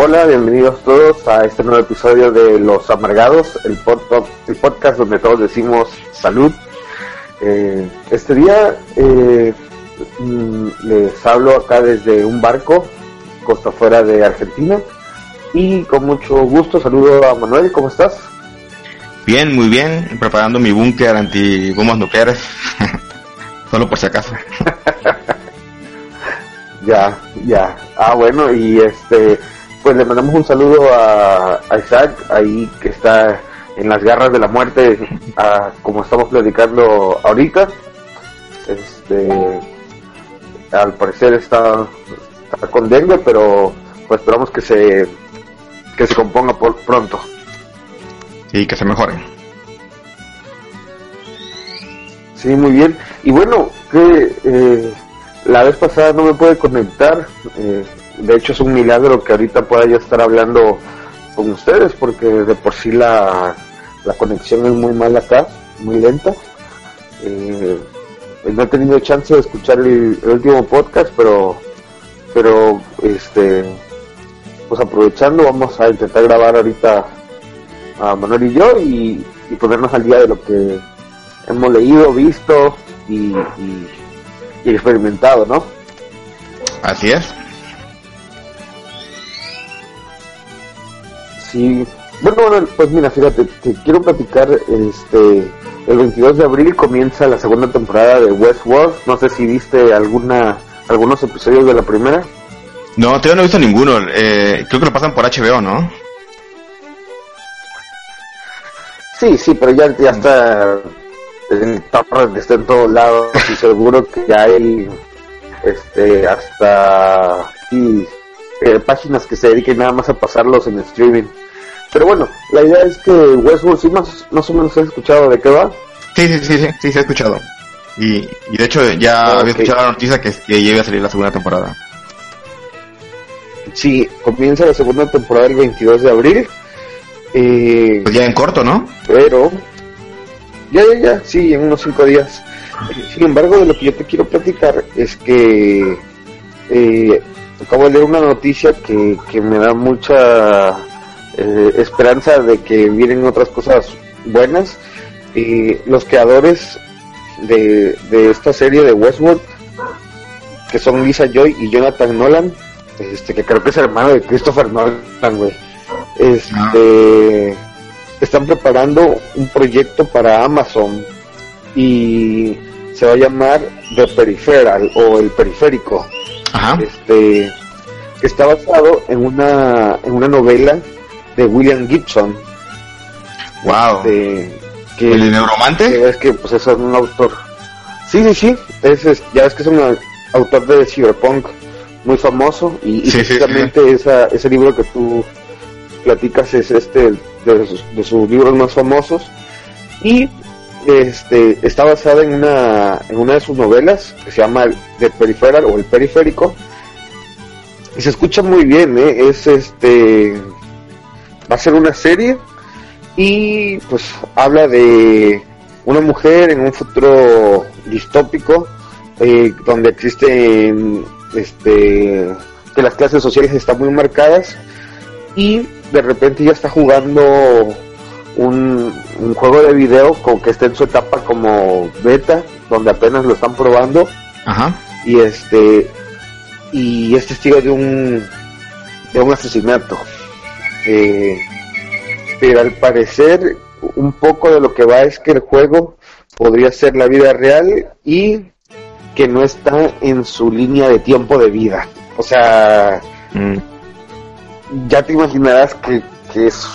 Hola, bienvenidos todos a este nuevo episodio de Los Amargados, el, el podcast donde todos decimos salud. Eh, este día eh, mm, les hablo acá desde un barco, costa fuera de Argentina. Y con mucho gusto saludo a Manuel, ¿cómo estás? Bien, muy bien, preparando mi búnker anti bombas nucleares. Solo por si acaso. Ya, ya. Ah, bueno, y este, pues le mandamos un saludo a, a Isaac, ahí que está en las garras de la muerte, a- como estamos platicando ahorita. Este, al parecer está, está con dengue, pero pues esperamos que se, que se componga por pronto. Y que se mejoren. Sí, muy bien. Y bueno, que eh, la vez pasada no me pude conectar. eh, de hecho, es un milagro que ahorita pueda yo estar hablando con ustedes, porque de por sí la, la conexión es muy mala acá, muy lenta. Eh, no he tenido chance de escuchar el, el último podcast, pero, pero este, pues aprovechando, vamos a intentar grabar ahorita a Manuel y yo y, ponernos al día de lo que hemos leído, visto y, y- y experimentado, ¿no? Así es. Sí. Bueno, bueno, pues mira, fíjate, te quiero platicar, este, el 22 de abril comienza la segunda temporada de Westworld. No sé si viste alguna, algunos episodios de la primera. No, todavía no he visto ninguno. Eh, creo que lo pasan por HBO, ¿no? Sí, sí, pero ya, ya está en torrent, está en todos lados y seguro que ya hay, este, hasta y, eh, páginas que se dediquen nada más a pasarlos en streaming. Pero bueno, la idea es que Westworld, sí más, más o menos has escuchado de qué va. Sí, sí, sí, sí, sí, se ha escuchado. Y, y de hecho ya Ah, había escuchado la noticia que, que ya iba a salir la segunda temporada. Sí, comienza la segunda temporada el 22 de abril. Eh, Pues ya en corto, ¿no? pero ya, ya, ya, sí, en unos cinco días. Sin embargo, de lo que yo te quiero platicar es que eh, acabo de leer una noticia que, que me da mucha eh, esperanza de que vienen otras cosas buenas. Eh, los creadores de, de esta serie de Westworld, que son Lisa Joy y Jonathan Nolan, este que creo que es hermano de Christopher Nolan, güey. Este están preparando un proyecto para Amazon y se va a llamar The Peripheral o el periférico. Ajá. Este que está basado en una en una novela de William Gibson. Wow. este, que, ¿El neuromante? que es que pues es un autor. Sí, sí, sí. Es, es- ya ves que es un autor de cyberpunk muy famoso y, y Sí, sí, precisamente esa- ese libro que tú platicas es este de sus, de sus libros más famosos y este está basada en una en una de sus novelas que se llama The Peripheral o el periférico y se escucha muy bien ¿eh? es este va a ser una serie y pues habla de una mujer en un futuro distópico eh, donde existen este que las clases sociales están muy marcadas y de repente ya está jugando un, un juego de video con que está en su etapa como beta donde apenas lo están probando Ajá. y este y es testigo de un de un asesinato Eh, pero al parecer un poco de lo que va es que el juego podría ser la vida real y que no está en su línea de tiempo de vida o sea Mm. ya te imaginarás que, que es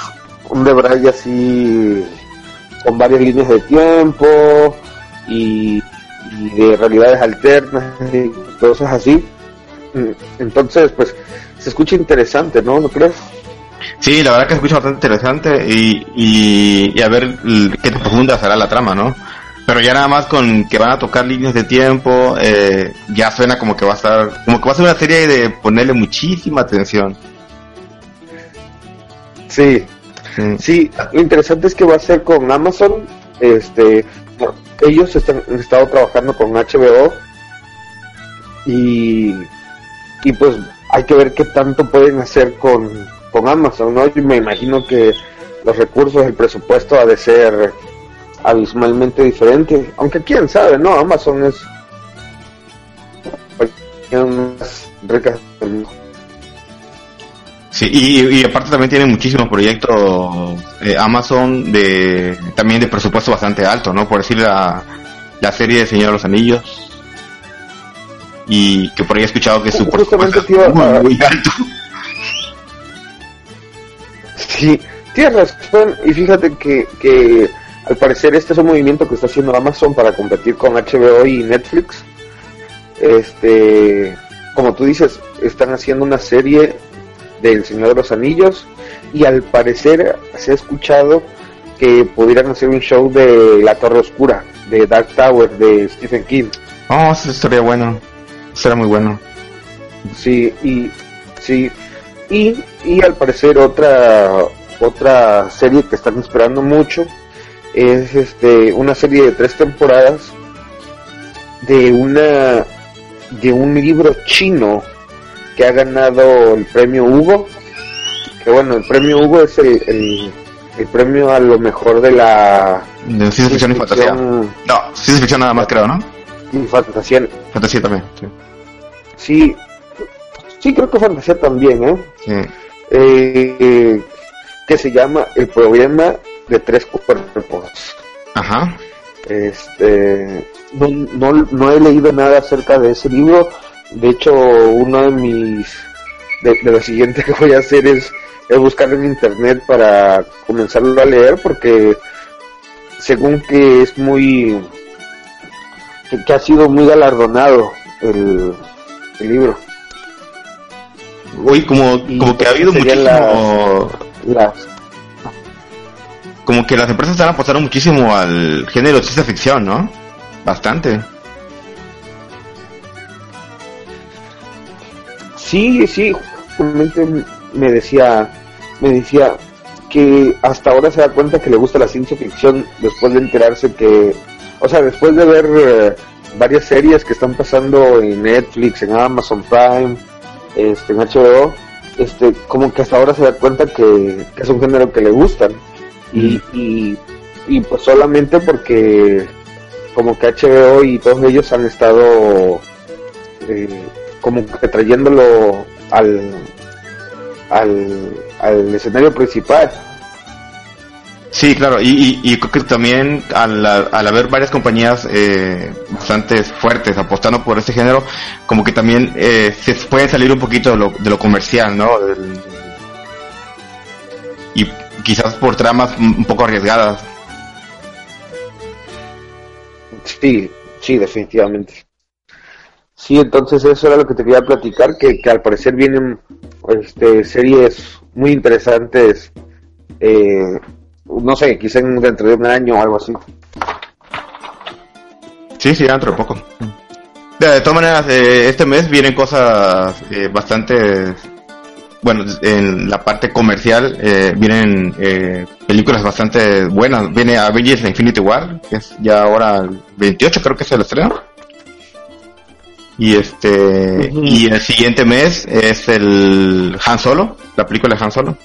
un Debray así con varias líneas de tiempo y, y de realidades alternas y cosas así. Mm, Entonces, pues se escucha interesante, ¿no? ¿No crees? Sí, la verdad que escucha bastante interesante y, y, y a ver qué profunda será la trama, ¿no? Pero ya nada más con que van a tocar líneas de tiempo, eh, ya suena como que va a estar, como que va a ser una serie de ponerle muchísima atención. Sí, Sí. Sí, lo interesante es que va a ser con Amazon. Este, ellos están, han estado trabajando con HBO y, y pues hay que ver qué tanto pueden hacer con, con Amazon, ¿no? Yo me imagino que los recursos, el presupuesto ha de ser abismalmente diferente, aunque quién sabe, ¿no? Amazon es más rica del mundo. Sí, y, y aparte también tiene muchísimos proyectos eh, Amazon de también de presupuesto bastante alto, ¿no? Por decir la, la serie de Señor de los Anillos. Y que por ahí he escuchado que su presupuesto es muy alto. Sí, tienes razón. Y fíjate que, que al parecer este es un movimiento que está haciendo Amazon para competir con HBO y Netflix. Este, como tú dices, están haciendo una serie del Señor de los Anillos y al parecer se ha escuchado que pudieran hacer un show de La Torre Oscura, de Dark Tower, de Stephen King. Oh, eso estaría bueno. Será muy bueno. Sí, y sí, y, y al parecer otra otra serie que están esperando mucho es este una serie de tres temporadas de una de un libro chino que ha ganado el premio Hugo que bueno el premio Hugo es el, el, el premio a lo mejor de la De ciencia ficción y fantasía. No, ciencia ficción nada más creo, ¿no? y fantasía Fantasía también. Sí. sí sí creo que fantasía también eh Sí. eh, que se llama El problema de tres cuerpos. Ajá. Este, no, no, no he leído nada acerca de ese libro. De hecho, uno de mis, de, de lo siguiente que voy a hacer es, es buscarlo en internet para comenzarlo a leer porque según que es muy, que, que ha sido muy galardonado el, el libro. Uy, como, como que ha habido muchísimo... Las, Como que las empresas están apostando muchísimo al género de ciencia ficción, ¿no? Bastante. Sí, sí, justamente me decía, me decía que hasta ahora se da cuenta que le gusta la ciencia ficción después de enterarse que, o sea, después de ver eh, varias series que están pasando en Netflix, en Amazon Prime, este, en HBO, este, como que hasta ahora se da cuenta que, que es un género que le gustan y, y, y pues solamente porque como que HBO y todos ellos han estado eh, como que trayéndolo al, al, al escenario principal. Sí, claro, y, y, creo que también al, al haber varias compañías eh, bastante fuertes apostando por este género, como que también eh, se puede salir un poquito de lo, de lo comercial, ¿no? Del- y quizás por tramas un un poco arriesgadas. Sí, sí, definitivamente. Sí, entonces eso era lo que te quería platicar, que, que al parecer vienen este, series muy interesantes, eh, no sé, quizá en- dentro de un año o algo así. Sí, sí, dentro de poco. De, de todas maneras, eh, este mes vienen cosas eh, bastante... Bueno, en la parte comercial eh, vienen eh, películas bastante buenas. Viene Avengers Infinity War, que es ya ahora el 28, creo que es el estreno. Y este y el siguiente mes es el Han Solo, la película de Han Solo.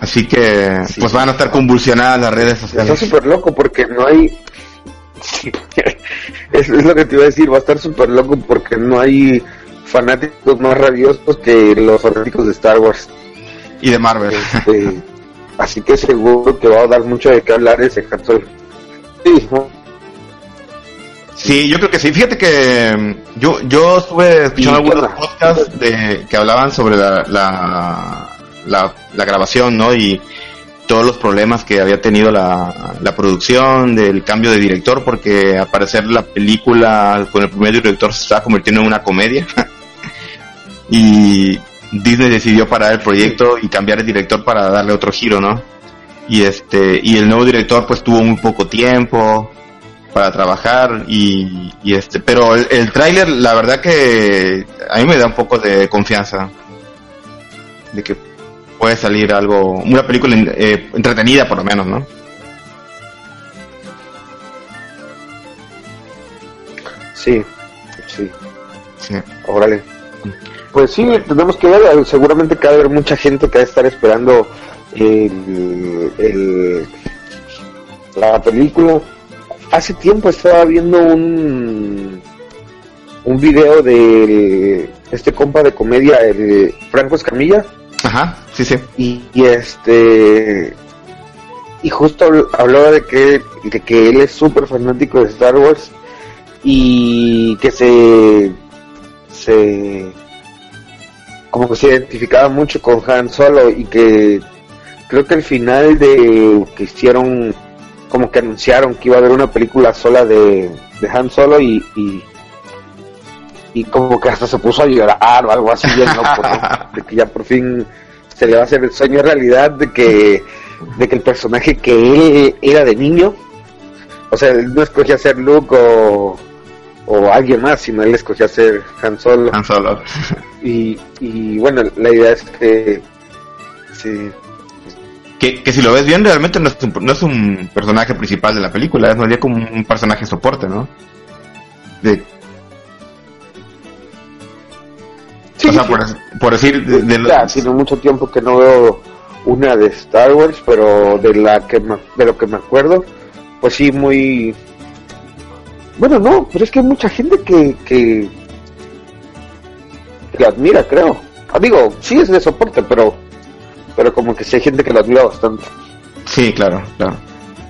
Así que Sí. pues van a estar convulsionadas las redes Está sociales. súper loco porque no hay... Sí, es, es lo que te iba a decir, va a estar súper loco porque no hay fanáticos más rabiosos que los fanáticos de Star Wars. Y de Marvel. Este, así que seguro que va a dar mucho de qué hablar ese Solo. Sí. Sí, yo creo que sí. Fíjate que mm, yo yo estuve escuchando ¿Y qué algunos podcasts de que hablaban sobre la, la, la, la grabación, ¿no? Y todos los problemas que había tenido la, la producción, del cambio de director, porque al parecer la película con el primer director se estaba convirtiendo en una comedia. y Disney decidió parar el proyecto y cambiar el director para darle otro giro, ¿no? Y este, y el nuevo director pues tuvo muy poco tiempo para trabajar y, y este, pero el, el tráiler la verdad que a mí me da un poco de confianza de que puede salir algo, una película eh, entretenida por lo menos, ¿no? Sí, sí, Sí. órale. Pues sí, tenemos que ver, seguramente que va a haber mucha gente que va a estar esperando el, el- la película. Hace tiempo estaba viendo un un video de este compa de comedia, el Franco Escamilla, Ajá, sí, sí. y, este y justo habl- hablaba de que de que él es súper fanático de Star Wars y que se se como que se identificaba mucho con Han Solo y que creo que el final de que hicieron como que anunciaron que iba a haber una película sola de, de Han Solo y y como que hasta se puso a llorar o algo así bien loco, ¿no? de que ya por fin se le va a hacer el sueño realidad de que de que el personaje que él era de niño o sea él no escogía ser Luke o, o alguien más sino él escogía ser Han Solo Han Solo. y, y bueno la idea es que sí Que, que si lo ves bien, realmente no es, un, no es un personaje principal de la película, es más bien como un personaje soporte, ¿no? De, Sí, o sea, sí. por, por decir, de, de los- Ya, tiene mucho tiempo que no veo una de Star Wars, pero de la que me- de lo que me acuerdo, pues sí muy bueno no, pero es que hay mucha gente que que, admira, creo. Digo, sí es de soporte, pero pero como que sí hay gente que lo admira bastante. Sí, claro, claro.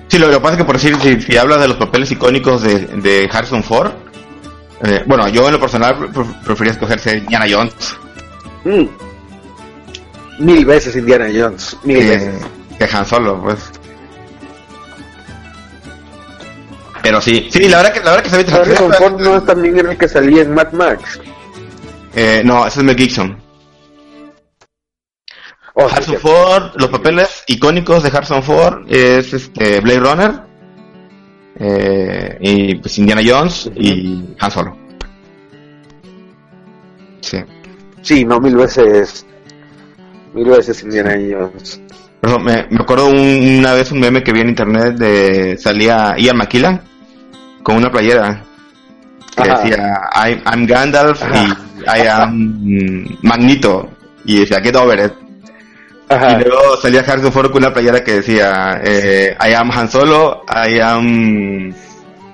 Sí, lo, lo que pasa es que por decir, si, si hablas de los papeles icónicos de, de Harrison Ford, eh, bueno, yo en lo personal pre- prefería escoger ser Indiana Jones Mm. Mil veces Indiana Jones, mil que, veces. que Han Solo, pues. Pero sí, sí, la verdad que la verdad que se ve Harrison Ford no es también el que salía en Mad Max. Eh, no, ese es Mel Gibson. Oh, sí, Harrison sí. Ford, los papeles icónicos de Harrison Ford es este Blade Runner eh, y pues Indiana Jones y Han Solo. Sí. Sí, no, mil veces. Mil veces Indiana Jones. Ejemplo, me, me acuerdo un- una vez un meme que vi en internet de salía Ian McKellen con una playera que Ajá. decía I'm, I'm Gandalf y I am Magneto y decía Get over it. Ajá. Y luego salía Harrison Ford con una playera que decía eh, I am Han Solo, I am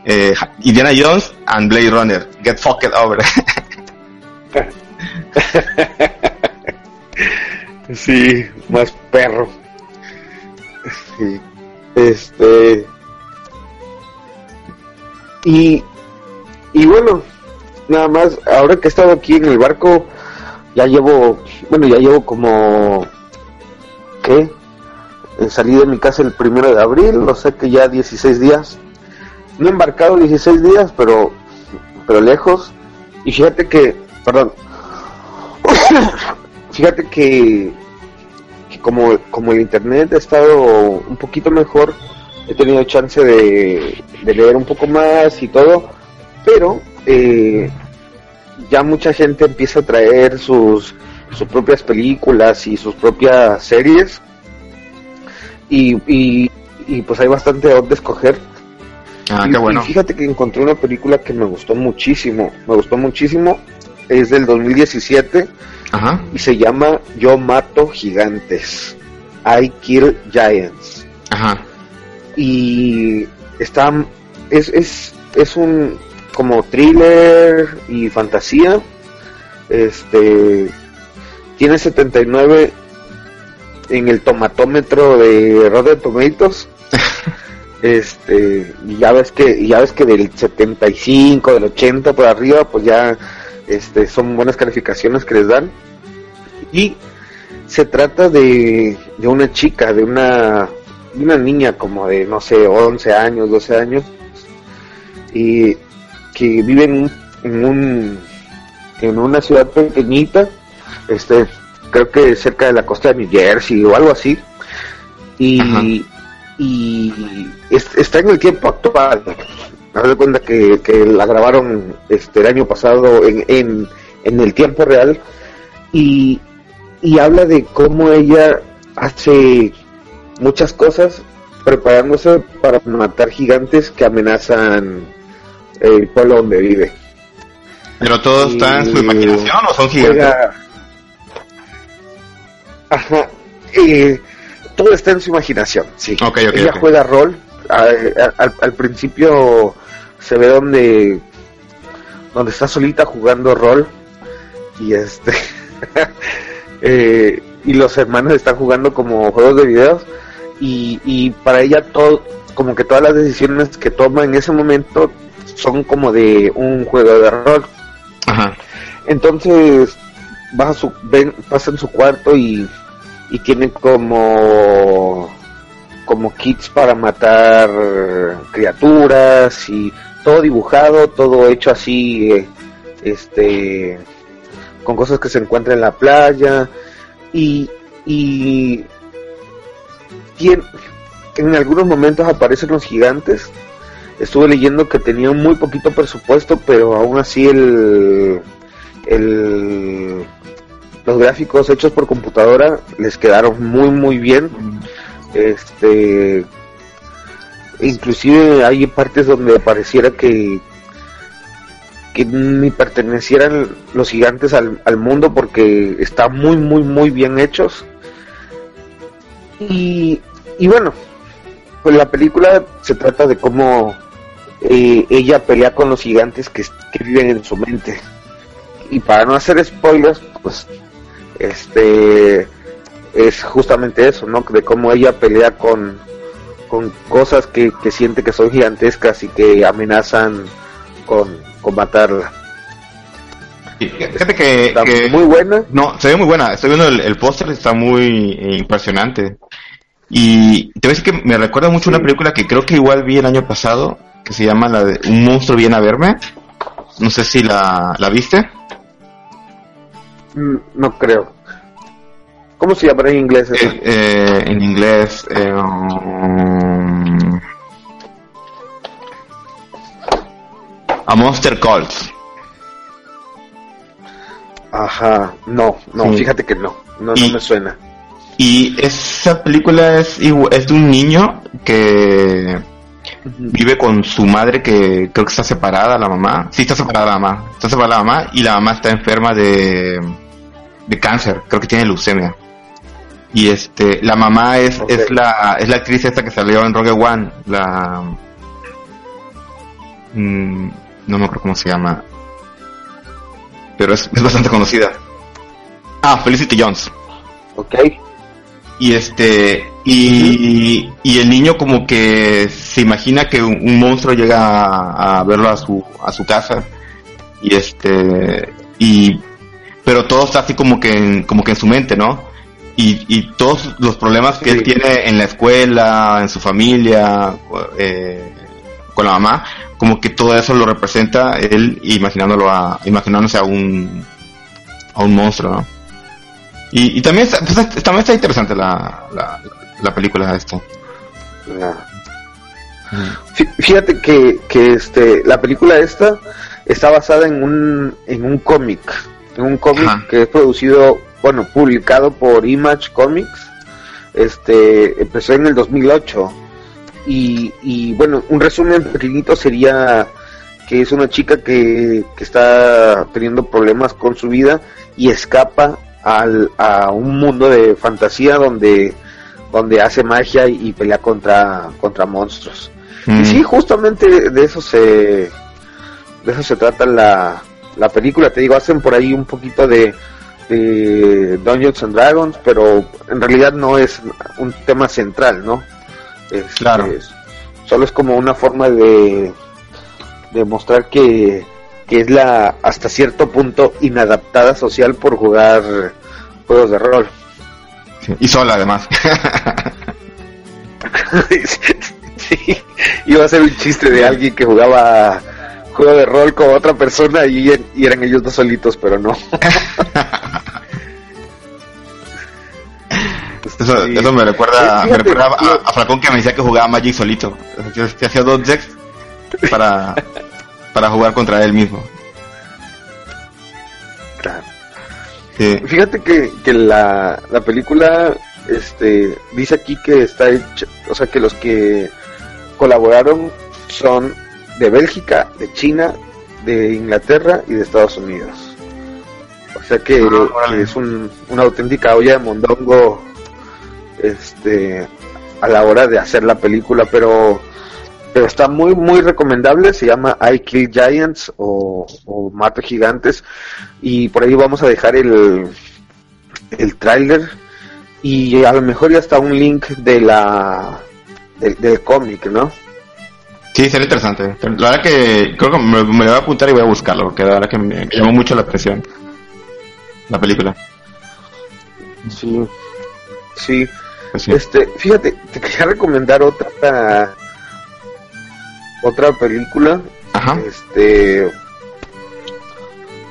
eh, Indiana Jones and Blade Runner. Get fucked over. Sí, más perro. Sí. Este. Y. Y bueno, nada más, ahora que he estado aquí en el barco, ya llevo. Bueno, ya llevo como. ¿Qué? Eh, Salí de mi casa el primero de abril, lo sé que ya 16 días. No he embarcado 16 días, pero. Pero lejos. Y fíjate que. Perdón. fíjate que, que como, como el internet ha estado un poquito mejor, he tenido chance de, de leer un poco más y todo, pero eh, ya mucha gente empieza a traer sus, sus propias películas y sus propias series y, y, y pues hay bastante a dónde escoger. ah, Y- qué bueno. y fíjate que encontré una película que me gustó muchísimo, me gustó muchísimo, es del 2017 Ajá. y se llama Yo mato gigantes. I kill giants. Ajá. Y está es es es un como thriller y fantasía. Este tiene 79 en el tomatómetro de Rotten Tomatoes. este, y ya ves que ya ves que del 75, del 80 por arriba, pues ya este son buenas calificaciones que les dan. Y se trata de, de una chica, de una, de una niña como de, no sé, 11 años, 12 años, y que vive en, un- en, un, en una ciudad pequeñita, este, creo que cerca de la costa de New Jersey o algo así, y, Ajá. y es- está en el tiempo actual. Haz de cuenta que, que la grabaron este el año pasado en, en, en el tiempo real y, y habla de cómo ella hace muchas cosas preparándose para matar gigantes que amenazan el pueblo donde vive. Pero todo está en su Y imaginación o son gigantes. Juega- Ajá. eh, todo está en su imaginación, sí. Ella juega rol. al, al principio se ve donde donde está solita jugando rol y este eh, y los hermanos están jugando como juegos de videos y, y para ella todo como que todas las decisiones que toma en ese momento son como de un juego de rol Ajá. entonces va a su, ven, pasa en su cuarto y, y tiene como como kits para matar criaturas y todo dibujado, todo hecho así, este, con cosas que se encuentran en la playa y y tien- en algunos momentos aparecen los gigantes. Estuve leyendo que tenían muy poquito presupuesto, pero aún así el, el los gráficos hechos por computadora les quedaron muy muy bien. Este inclusive hay partes donde pareciera que que ni pertenecieran los gigantes al, al mundo porque están muy muy muy bien hechos y, y bueno pues la película se trata de cómo eh, ella pelea con los gigantes que, que viven en su mente y para no hacer spoilers pues este es justamente eso no de cómo ella pelea con con cosas que, que siente que son gigantescas y que amenazan con, con matarla Fíjate que, está que- muy buena no, se ve muy buena. Estoy viendo el, el póster, está muy eh, impresionante. Y te voy a decir que me recuerda mucho Sí. una película que creo que igual vi el año pasado, que se llama la de Un monstruo viene a verme. No sé si la, la viste. Mm, no creo ¿cómo se llamará en inglés eso? Eh, eh, en inglés. eh, um, a Monster Calls. ajá no no Sí. fíjate que no no, no me suena Y esa película es, es de un niño que vive con su madre que creo que está separada la mamá. Sí, está separada la mamá. Está separada la mamá y la mamá está enferma de, de cáncer. Creo que tiene leucemia. Y este, la mamá es, es la, es la actriz esta que salió en Rogue One. La, mm, no me acuerdo cómo se llama. Pero es, es bastante conocida. Ah, Felicity Jones. ok Y este, y, y el niño como que se imagina que un, un monstruo llega a, a verlo a su, a su casa. Y este, y, pero todo está así como que en, como que en su mente, ¿no? Y, y todos los problemas que Sí. él tiene en la escuela, en su familia, eh, con la mamá, como que todo eso lo representa él imaginándolo a, imaginándose a un, a un monstruo, ¿no? Y, y también, está, pues, está- también está interesante la, la, la película esta. Fí- Fíjate que, que este la película esta está basada en un en un cómic, un cómic Ajá. que es producido, bueno, publicado por Image Comics. Este empezó en el 2008 y, y bueno, un resumen pequeñito sería que es una chica que, que está teniendo problemas con su vida y escapa al, a un mundo de fantasía donde donde hace magia y, y pelea contra contra monstruos. Y Mm. sí, justamente de eso se de eso se trata la, la película. Te digo, hacen por ahí un poquito de, de Dungeons and Dragons, pero en realidad no es un tema central, ¿no? Es- Claro. es- solo es como una forma de, de mostrar que, que es la hasta cierto punto inadaptada social por jugar juegos de rol. Sí, Y sola además. sí, iba a ser un chiste de alguien que jugaba juego de rol con otra persona y, y eran ellos dos solitos, pero no. Eso, Sí. eso me recuerda, Eh, me fíjate, recuerda a, lo- a Falcón que me decía que jugaba Magic solito. Que, que hacía dos decks para, para jugar contra él mismo. Claro. Sí. Fíjate que, que la, la película este dice aquí que está hecha, o sea que los que colaboraron son de Bélgica, de China, de Inglaterra y de Estados Unidos. O sea que, Ah, que es un, una auténtica olla de mondongo este a la hora de hacer la película, pero pero está muy muy recomendable, se llama I Kill Giants o, o Mato Gigantes y por ahí vamos a dejar el el tráiler y a lo mejor ya está un link de la del, del cómic, ¿no? Sí, sería interesante. La verdad que creo que me, me lo voy a apuntar y voy a buscarlo, porque la verdad que me, me llamó mucho la atención. La película. Sí. Sí. Pues sí. Este, fíjate, te quería recomendar otra otra película Ajá. este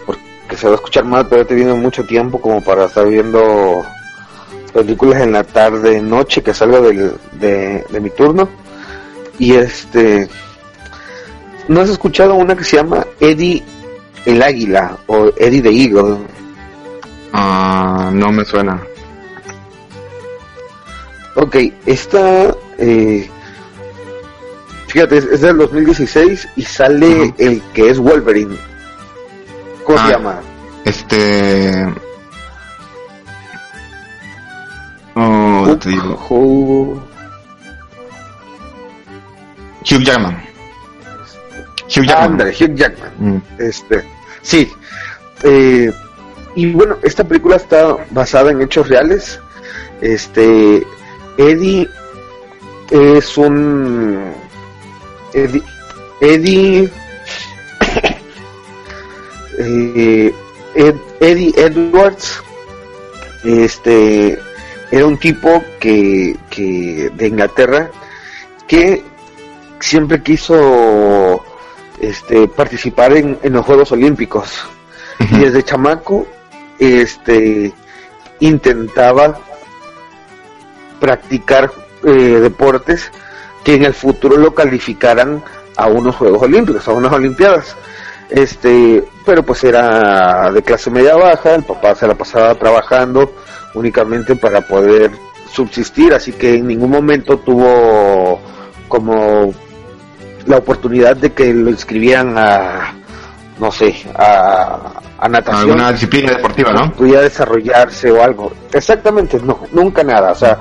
porque se va a escuchar mal pero he tenido mucho tiempo como para estar viendo películas en la tarde noche que salga del, de, de mi turno y este no has escuchado una que se llama Eddie el águila o Eddie the Eagle Ah, no me suena. ok esta eh, fíjate es, del 2016 y sale el que es Wolverine ¿cómo Ah. se llama? Este. Oh, te digo. Hugh Jackman. Hugh Jackman. Ándale, Hugh Jackman. Mm. Este, sí. Eh, y bueno, esta película está basada en hechos reales. Este, Eddie es un Eddie, Eddie eh, Ed- Eddie Edwards este era un tipo que, que de Inglaterra que siempre quiso este participar en, en los Juegos Olímpicos y desde chamaco este intentaba practicar eh, deportes que en el futuro lo calificaran a unos Juegos Olímpicos, a unas Olimpiadas. Este, pero pues era de clase media baja, el papá se la pasaba trabajando únicamente para poder subsistir, así que en ningún momento tuvo como la oportunidad de que lo inscribieran a, no sé, a, a natación Alguna disciplina deportiva, ¿no? pudiera desarrollarse o algo. Exactamente, no, nunca nada. O sea,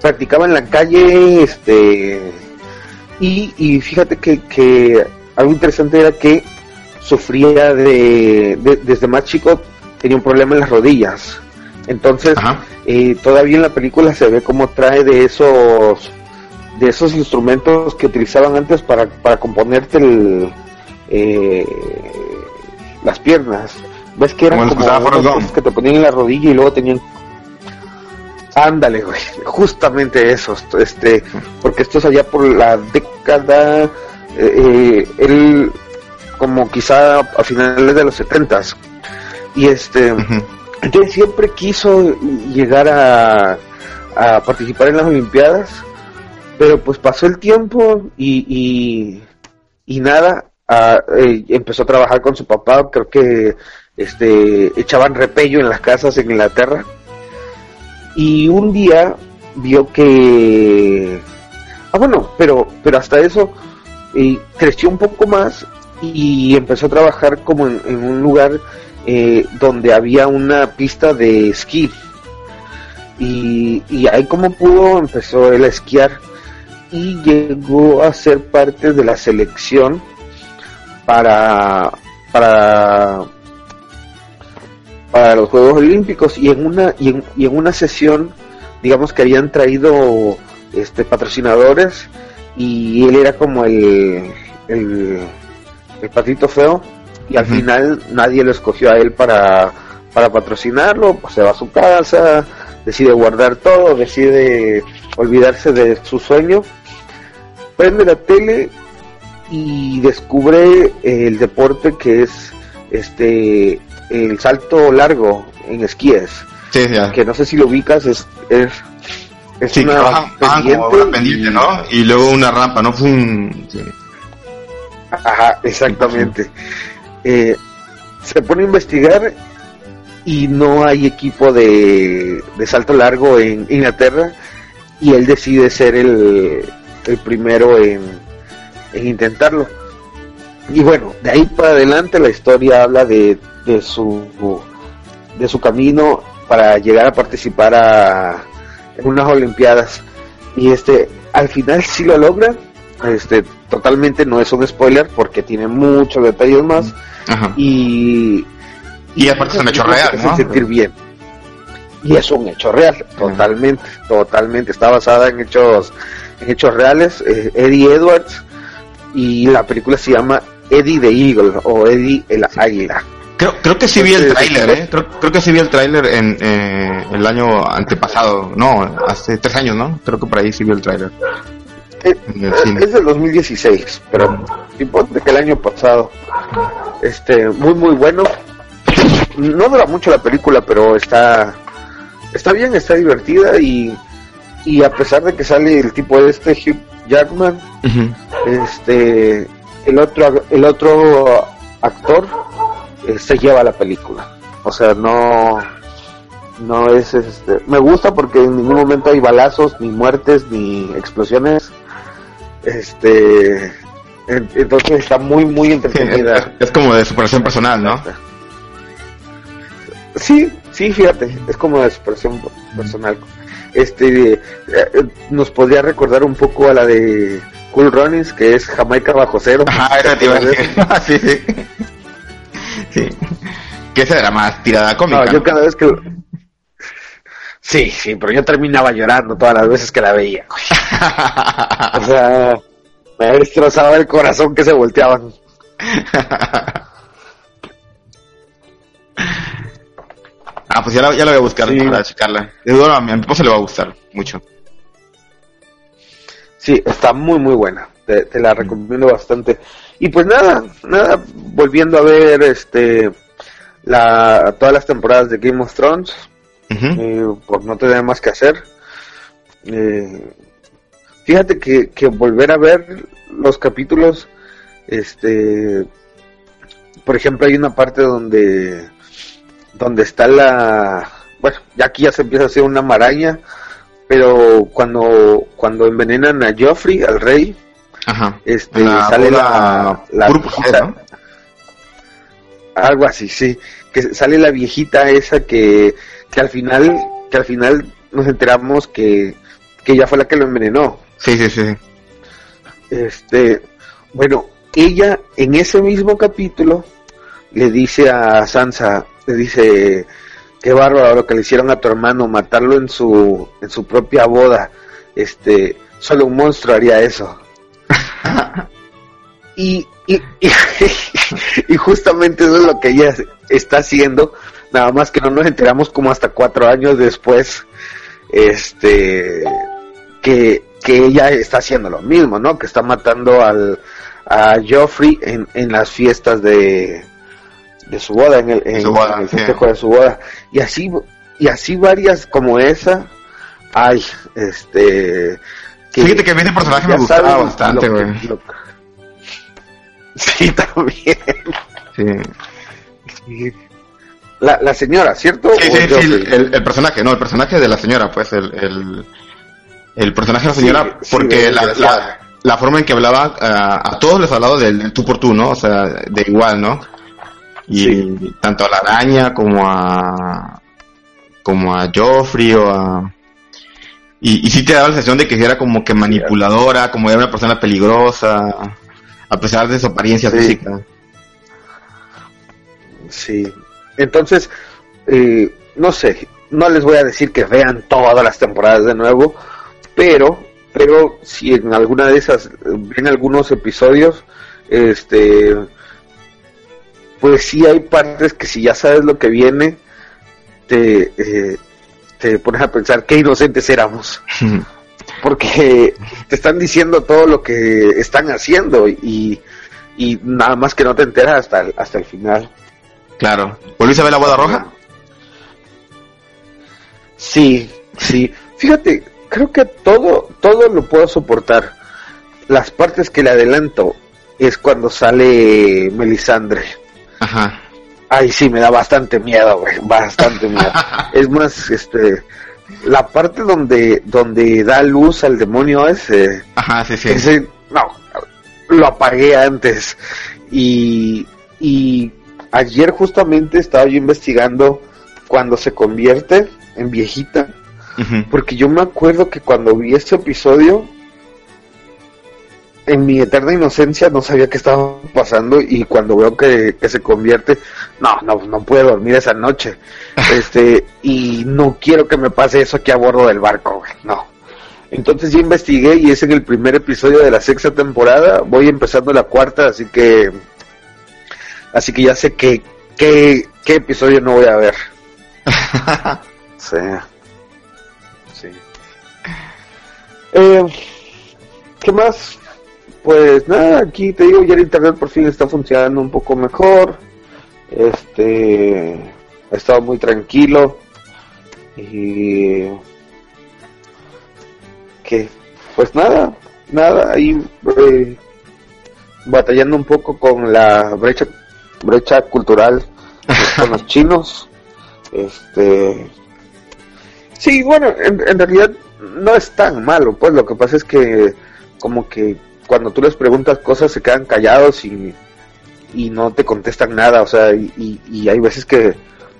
practicaba en la calle, este, y, y fíjate que, que algo interesante era que sufría de, de- desde más chico tenía un problema en las rodillas. Entonces, eh, todavía en la película se ve cómo trae de esos de esos instrumentos que utilizaban antes para, para componerte el, eh, las piernas. ¿Ves que eran Como como cosas que te ponían en la rodilla y luego tenían... Ándale, güey, justamente eso, este, porque esto es allá por la década, eh, eh, él como quizá a finales de los setentas, y este, Ujú. entonces siempre quiso llegar a, a participar en las Olimpiadas, pero pues pasó el tiempo y, y, y nada, ah, eh, empezó a trabajar con su papá, creo que este echaban repello en las casas en Inglaterra. Y un día vio que ah bueno, pero pero hasta eso eh, creció un poco más y empezó a trabajar como en, en un lugar eh, donde había una pista de esquí. Y, y ahí como pudo empezó él a esquiar y llegó a ser parte de la selección para para para los Juegos Olímpicos y en una y en, y en una sesión digamos que habían traído este patrocinadores y él era como el el, el patito feo y al final nadie lo escogió a él para para patrocinarlo pues se va a su casa decide guardar todo, decide olvidarse de su sueño, prende la tele y descubre el deporte que es este el salto largo en esquíes, Sí, que no sé si lo ubicas, es, es, es Sí, una bajan, bajan como una pendiente, y- ¿no? Y luego una rampa, ¿no? Fue un... sí. Ajá, exactamente. Eh, se pone a investigar y no hay equipo de, de salto largo en Inglaterra y él decide ser el, el primero en, en intentarlo. Y bueno, de ahí para adelante la historia habla de, de su de su camino para llegar a participar a en unas olimpiadas. Y este al final sí lo logra. Este totalmente no es un spoiler porque tiene muchos detalles más. Ajá. y Y aparte es un hecho real, sentir bien. Y es un hecho real totalmente totalmente. Está basada en hechos hechos reales eh, Eddie Edwards y la película se llama Eddie the Eagle o Eddie el águila Creo, creo que sí vi el tráiler, ¿eh? Creo, creo que sí vi el tráiler en eh, el año antepasado. No, hace tres años, ¿no? Creo que por ahí sí vi el tráiler. Eh, es del 2016 pero importa que el año pasado este muy muy bueno no dura mucho la película pero está está bien está divertida y y a pesar de que sale el tipo de este Hugh Jackman este el otro el otro actor eh, se lleva la película. O sea no no es este me gusta porque en ningún momento hay balazos ni muertes ni explosiones. Este en- entonces está muy muy Sí, es, entretenida. es como de superación personal, ¿no? Sí, sí, fíjate, es como de expresión personal. Este, eh, nos podría recordar un poco a la de Cool Runnings, que es Jamaica bajo cero. Ajá, esa te iba a decir. sí, sí. Sí. Que esa era más tirada cómica. No, yo cada vez que... Sí, sí, pero yo terminaba llorando todas las veces que la veía. O sea, me destrozaba el corazón que se volteaban. ah, pues ya la, ya la voy a buscar Sí. para checarla. De seguro a mi, esposa le va a gustar mucho. Sí, está muy muy buena. Te, te la recomiendo bastante. Y pues nada, nada, volviendo a ver este la todas las temporadas de Game of Thrones, Ujú. eh, pues no tenía más que hacer. Eh, fíjate que, que volver a ver los capítulos, este, por ejemplo, hay una parte donde donde está la, bueno, ya aquí ya se empieza a hacer una maraña, pero cuando cuando envenenan a Joffrey, al rey, Ajá. este, La sale la, la algo así, sí, que sale la viejita esa que, que al final, que al final nos enteramos que, que ella fue la que lo envenenó. Sí, sí, sí. Este, bueno, ella en ese mismo capítulo le dice a Sansa, le dice, qué bárbaro lo que le hicieron a tu hermano, matarlo en su, en su propia boda. Este, solo un monstruo haría eso. y, y, y, y justamente eso es lo que ella está haciendo, nada más que no nos enteramos como hasta cuatro años después, este, que, que ella está haciendo lo mismo, ¿no? Que está matando al, a Joffrey en, en las fiestas de, de su boda, en el, en, Su boda, en el sí. festejo de su boda. Y así, y así varias como esa, hay, este... Fíjate que a mí ese personaje me gustaba saben bastante, que- güey. Sí, también. Sí. La, la señora, ¿cierto? Sí, ¿O sí, sí, el, el personaje, no, el personaje de la señora, pues, el, el, el personaje de la señora, sí, porque la, la, la forma en que hablaba, a, a todos les hablaba del, del tú por tú, ¿no? O sea, de igual, ¿no? Y Sí. tanto a la araña como a, como a Joffrey o a... Y, y sí te daba la sensación de que era como que manipuladora, como era una persona peligrosa, a pesar de su apariencia Sí. física. Sí. Entonces, eh, no sé, no les voy a decir que vean todas las temporadas de nuevo, pero, pero si en alguna de esas ven algunos episodios, este, pues sí hay partes que si ya sabes lo que viene, te, eh, te pones a pensar qué inocentes éramos. Porque te están diciendo todo lo que están haciendo y, y nada más que no te enteras hasta el, hasta el final. Claro. ¿Volviste a ver la boda roja? Sí, sí. Fíjate, creo que todo, todo lo puedo soportar. Las partes que le adelanto es cuando sale Melisandre. Ajá. Ay, sí, me da bastante miedo, güey, bastante miedo. es más, este, la parte donde, donde da luz al demonio ese, Ajá, sí, sí. ese, no, lo apagué antes. Y, y ayer justamente estaba yo investigando cuando se convierte en viejita, porque yo me acuerdo que cuando vi este episodio, en mi eterna inocencia no sabía qué estaba pasando y cuando veo que, que se convierte, no, no, no puedo dormir esa noche. Este, y no quiero que me pase eso aquí a bordo del barco, güey, no. Entonces ya investigué y es en el primer episodio de la sexta temporada, voy empezando la cuarta, así que así que ya sé que qué, qué episodio no voy a ver. Sí. Sí. Eh, ¿Qué más? Pues nada, aquí te digo, ya el internet por fin está funcionando un poco mejor. Este, he estado muy tranquilo y que, pues nada, nada, ahí eh, batallando un poco con la brecha, brecha cultural con los chinos. Este, sí, bueno, en, en realidad no es tan malo, pues lo que pasa es que como que cuando tú les preguntas cosas se quedan callados y, y no te contestan nada, o sea, y, y- hay veces que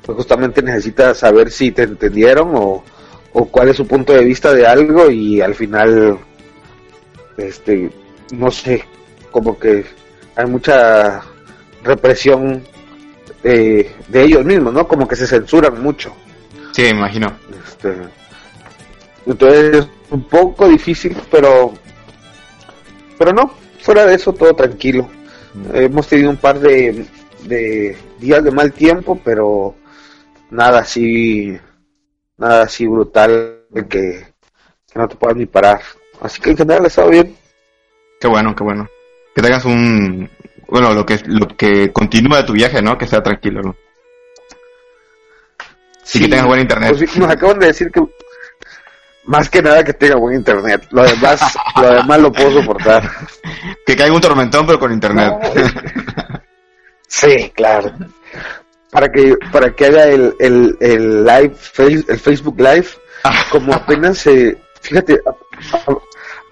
pues, justamente necesitas saber si te entendieron o, o cuál es su punto de vista de algo y al final, este, no sé, como que hay mucha represión eh, de ellos mismos, ¿no? Como que se censuran mucho. Sí, imagino. Este, entonces es un poco difícil, pero pero no, fuera de eso todo tranquilo. Hemos tenido un par de, de días de mal tiempo, pero nada así nada así brutal que, que no te puedas ni parar. Así que en general ha estado bien. Qué bueno, qué bueno. Que tengas un... Bueno, lo que, lo que continúa de tu viaje, ¿no? Que sea tranquilo, ¿no? Y que tengas buen internet. Pues sí, nos acaban de decir que más que nada que tenga buen internet. Lo demás, lo demás lo puedo soportar. Que caiga un tormentón, pero con internet. Sí, claro. Para que para que haga el, el, el live el Facebook Live, como apenas se fíjate, a-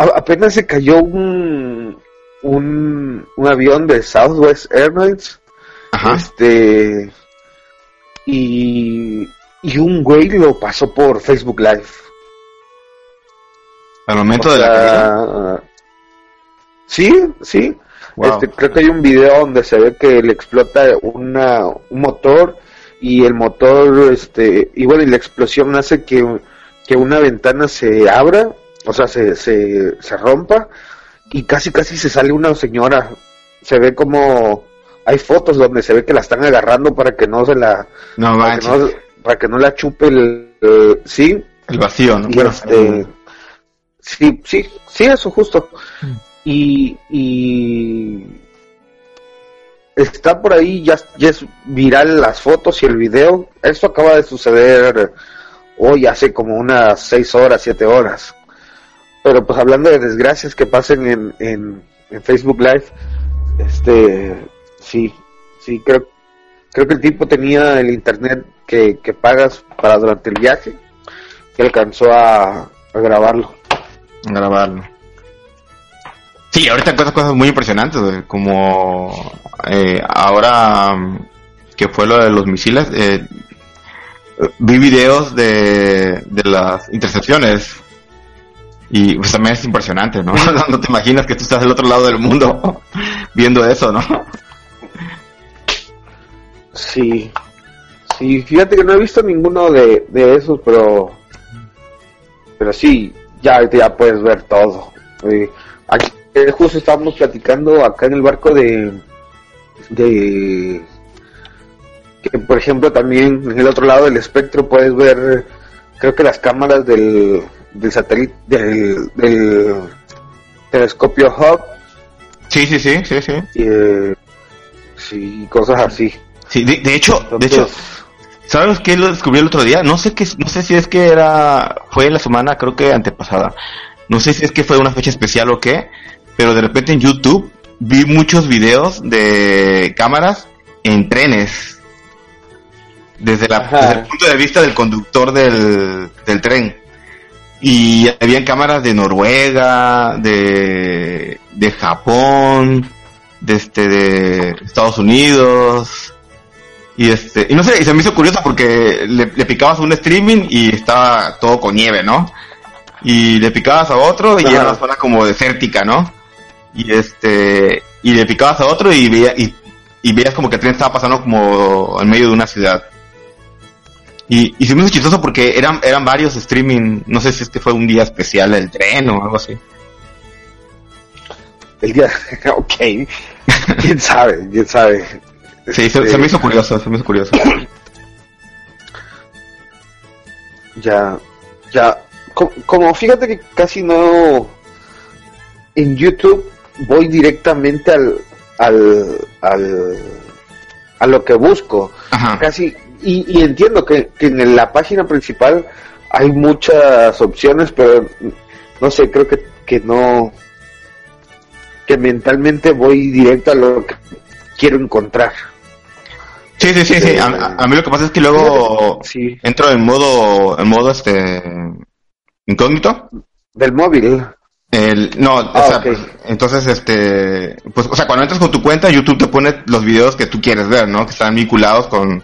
a- apenas se cayó un un, un avión de Southwest Airlines, Ajá. este y y un güey lo pasó por Facebook Live. Al momento O de la. Sí, sí. Wow. Este, creo que hay un video donde se ve que le explota una, un motor y el motor, este, y bueno, y la explosión hace que, que una ventana se abra, o sea, se, se, se rompa y casi casi se sale una señora. Se ve como, hay fotos donde se ve que la están agarrando para que no se la, No para que no, para que no la chupe el, el- sí, El vacío, ¿no? y este sí sí sí eso justo. Y y está por ahí ya, ya es viral las fotos y el video. Esto acaba de suceder hoy hace como unas seis horas siete horas. Pero pues hablando de desgracias que pasen en, en, en Facebook Live este sí sí creo creo que el tipo tenía el internet que, que pagas para durante el viaje y alcanzó a, a grabarlo. Grabarlo. Sí, ahorita encuentras cosas muy impresionantes, como eh, ahora que fue lo de los misiles, eh, vi videos de, de las intercepciones y pues también es impresionante, ¿no? no te imaginas que tú estás del otro lado del mundo viendo eso, ¿no? Sí, sí, fíjate que no he visto ninguno de, de esos, pero pero sí, ya ya puedes ver todo. Eh, aquí, eh, justo estábamos platicando acá en el barco de de que por ejemplo también en el otro lado del espectro puedes ver creo que las cámaras del, del satélite, del, del telescopio Hubble, Sí, sí, sí, sí, sí. y, eh, sí, cosas así. Sí, de, de hecho, de hecho, ¿sabes qué lo descubrí el otro día? No sé qué, no sé si es que era, fue la semana, creo que antepasada. No sé si es que fue una fecha especial o qué, pero de repente en YouTube vi muchos videos de cámaras en trenes. Desde, la, Ajá. desde el punto de vista del conductor del, del tren. Y habían cámaras de Noruega, de, de Japón, de este, de Estados Unidos, y este, y no sé, y se me hizo curioso porque le, le picabas a un streaming y estaba todo con nieve, ¿no? Y le picabas a otro y Ajá. era una zona como desértica, ¿no? Y este, y le picabas a otro y veía, y, y veías como que el tren estaba pasando como en medio de una ciudad. Y, y se me hizo chistoso porque eran, eran varios streaming, no sé si este fue un día especial del tren o algo así. el día, ok, quién sabe, quién sabe. Sí, se, Este, se me hizo curioso, se me hizo curioso. Ya, ya, co- como, fíjate que casi no, en YouTube voy directamente al, al, al, a lo que busco. Ajá. casi y, y entiendo que, que en la página principal hay muchas opciones pero no sé creo que, que no que mentalmente voy directo a lo que quiero encontrar Sí, sí, sí, sí. A, a- a mí lo que pasa es que luego sí entro en modo, en modo este incógnito. del móvil El, no, Ah, o sea, ok. entonces este, pues, o sea, cuando entras con tu cuenta, YouTube te pone los videos que tú quieres ver, ¿no? Que están vinculados con,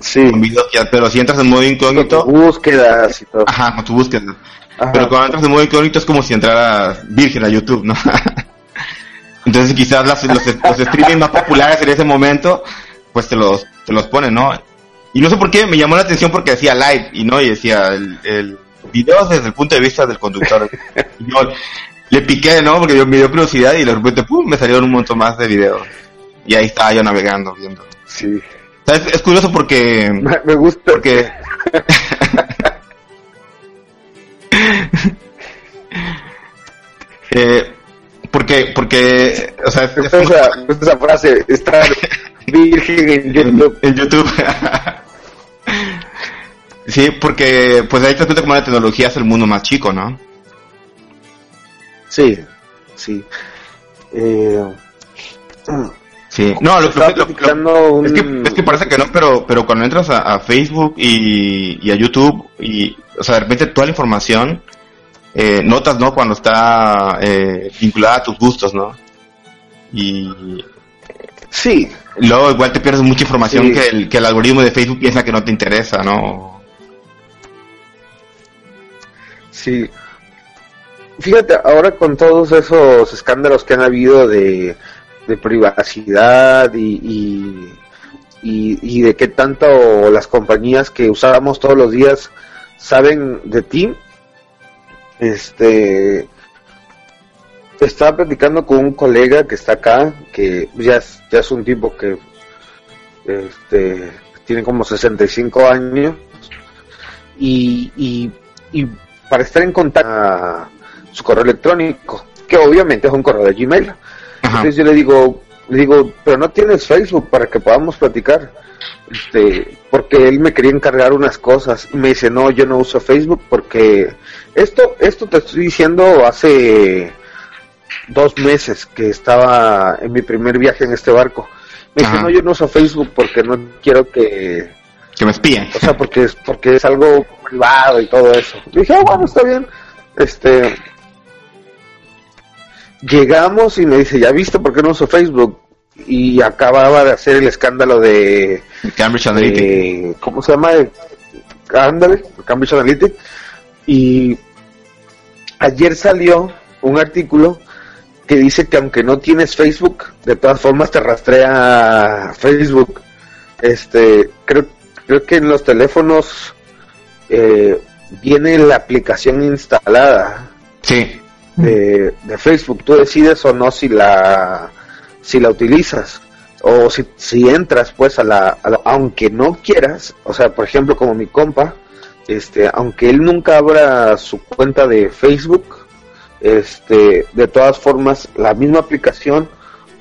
sí con videos pero si entras en modo con incógnito, búsquedas y todo ajá, con tu búsqueda. Ajá. Pero cuando entras en modo incógnito es como si entraras virgen a YouTube, ¿no? Entonces quizás las- los, los streaming más populares en ese momento, pues te los, te los ponen, ¿no? Y no sé por qué me llamó la atención porque decía live y no, y decía el, el video desde el punto de vista del conductor. Y yo le piqué, ¿no? Porque yo me dio curiosidad y de repente, pum, me salieron un montón más de videos. Y ahí estaba yo navegando, viendo. sí ¿Sabes? Es curioso porque, me gusta porque eh, porque porque o sea es- esa, esa frase estar virgen en YouTube. En YouTube. Sí porque pues ahí te das cuenta cómo la tecnología hace el mundo más chico no sí sí. Eh, sí. No lo, lo- lo- un- es que es que parece que no pero pero cuando entras a, a Facebook y, y a YouTube y o sea de repente toda la información eh, notas no cuando está eh, vinculada a tus gustos no y sí Luego igual te pierdes mucha información Sí. que, el, que el algoritmo de Facebook piensa que no te interesa, ¿no? Sí. Fíjate, ahora con todos esos escándalos que han habido de, de privacidad y, y, y, y de que tanto las compañías que usamos todos los días saben de ti, este, estaba platicando con un colega que está acá, que ya es, ya es un tipo que este, tiene como 65 años y, y, y para estar en contacto a su correo electrónico, que obviamente es un correo de Gmail. Ajá. Entonces yo le digo, le digo, pero no tienes Facebook para que podamos platicar. Este, porque él me quería encargar unas cosas y me dice, no, yo no uso Facebook porque esto, esto te estoy diciendo hace dos meses que estaba en mi primer viaje en este barco. Me Ajá. no, yo no uso Facebook porque no quiero que, Que me espíen. o sea, porque es, porque es algo privado y todo eso. Y dije, ah, bueno, está bien. Este, llegamos y me dice, ¿ya viste por qué no uso Facebook? Y acababa de hacer el escándalo de, Cambridge Analytica. de- ¿cómo se llama? Ándale, Cambridge Analytica. Y ayer salió un artículo que dice que aunque no tienes Facebook, de todas formas te rastrea Facebook. Este, creo, creo que en los teléfonos eh, viene la aplicación instalada Sí. de, de Facebook. Tú decides o no si la si la utilizas o si, si entras pues a la, a la- aunque no quieras, o sea, por ejemplo como mi compa este, aunque él nunca abra su cuenta de Facebook, este, de todas formas, la misma aplicación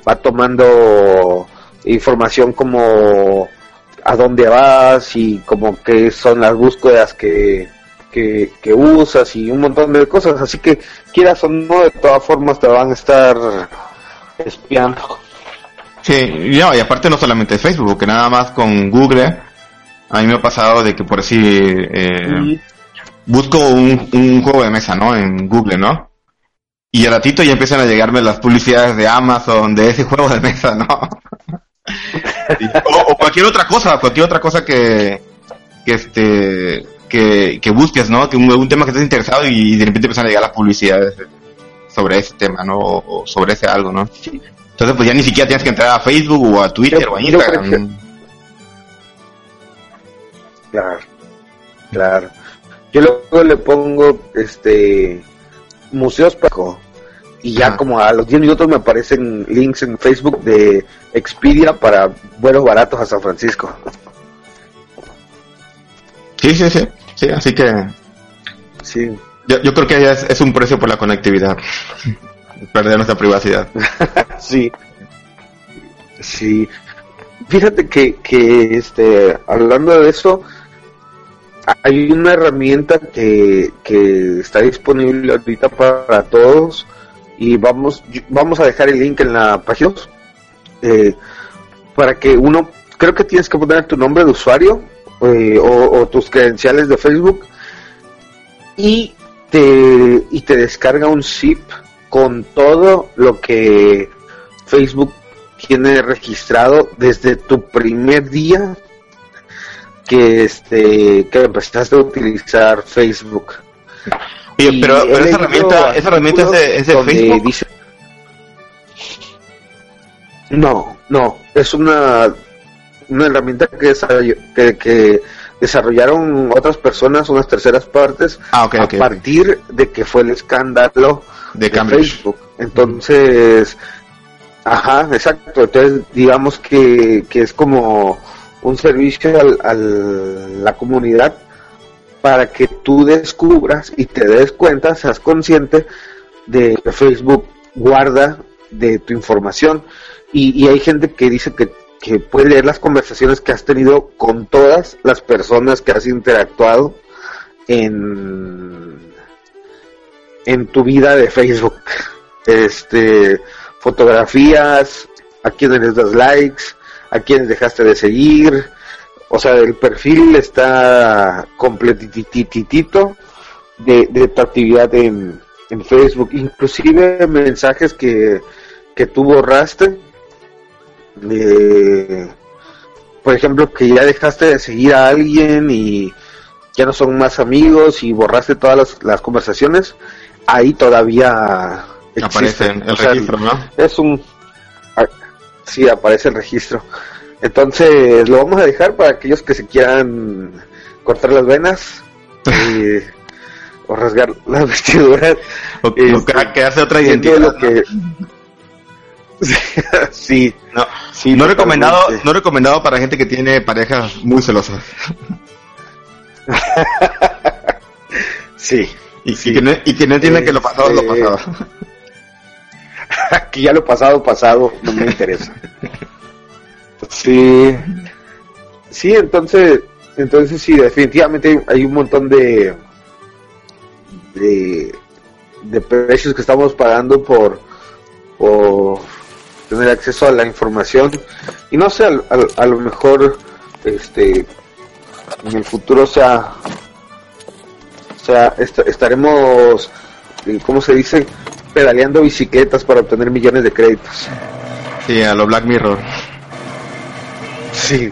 va tomando información como a dónde vas y como qué son las búsquedas que, que, que usas y un montón de cosas. Así que quieras o no, de todas formas te van a estar espiando. Sí, no, y aparte no solamente Facebook, porque nada más con Google, a mí me ha pasado de que por así eh, busco un, un juego de mesa, ¿no? En Google, ¿no? Y al ratito ya empiezan a llegarme las publicidades de Amazon, de ese juego de mesa, ¿no? O, o cualquier otra cosa, cualquier otra cosa que, que este, que, que busques, ¿no? Que un, un tema que estés interesado y de repente empiezan a llegar las publicidades sobre ese tema, ¿no? O, o sobre ese algo, ¿no? Entonces pues ya ni siquiera tienes que entrar a Facebook o a Twitter Yo- o a Instagram. Claro, claro. Yo luego le pongo este museos Paco y ya como a los 10 minutos me aparecen links en Facebook de Expedia para vuelos baratos a San Francisco. Sí, sí, sí. Sí, así que Sí. yo, yo creo que ya es, es un precio por la conectividad. Perder nuestra privacidad. Sí. Sí. Fíjate que, que este, hablando de eso, hay una herramienta que, que está disponible ahorita para todos y vamos, vamos a dejar el link en la página eh, para que uno, creo que tienes que poner tu nombre de usuario eh, o, o tus credenciales de Facebook y te, y te descarga un zip con todo lo que Facebook tiene registrado desde tu primer día que este que empezaste a utilizar Facebook. Oye, pero, esa herramienta, esa herramienta es de, es de donde Facebook. dice- No, no, es una una herramienta que, que, que desarrollaron otras personas, unas terceras partes, Ah, a partir de que fue el escándalo De de. Facebook. Entonces, ajá, exacto. Entonces, digamos que, que es como un servicio al- la comunidad para que tú descubras y te des cuenta, seas consciente de que Facebook guarda de tu información. Y, y hay gente que dice que, que puede leer las conversaciones que has tenido con todas las personas que has interactuado en, en tu vida de Facebook. Este, fotografías, a quienes les das likes, a quienes dejaste de seguir. O sea, el perfil está completititito de, de tu actividad en, en Facebook. Inclusive mensajes que, que tú borraste. de- por ejemplo, que ya dejaste de seguir a alguien y ya no son más amigos y borraste todas las, las conversaciones, ahí todavía Aparece existen. en el O sea, registro, ¿no? es un sí aparece el registro entonces lo vamos a dejar para aquellos que se quieran cortar las venas eh, o rasgar las vestiduras O, o Este, otra identidad. lo ¿no? que sí No, sí no recomendado, no recomendado para gente que tiene parejas muy celosas. sí Y, Sí. y que no, y que no entienden que lo pasado es lo Este- pasado. Que ya lo pasado pasado no me interesa. Sí. Sí entonces entonces sí definitivamente hay un montón de de, precios que estamos pagando por por tener acceso a la información. Y no sé al- a, lo mejor este en el futuro sea o sea est- estaremos eh, cómo se dice pedaleando bicicletas para obtener millones de créditos Sí, a lo Black Mirror. sí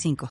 45.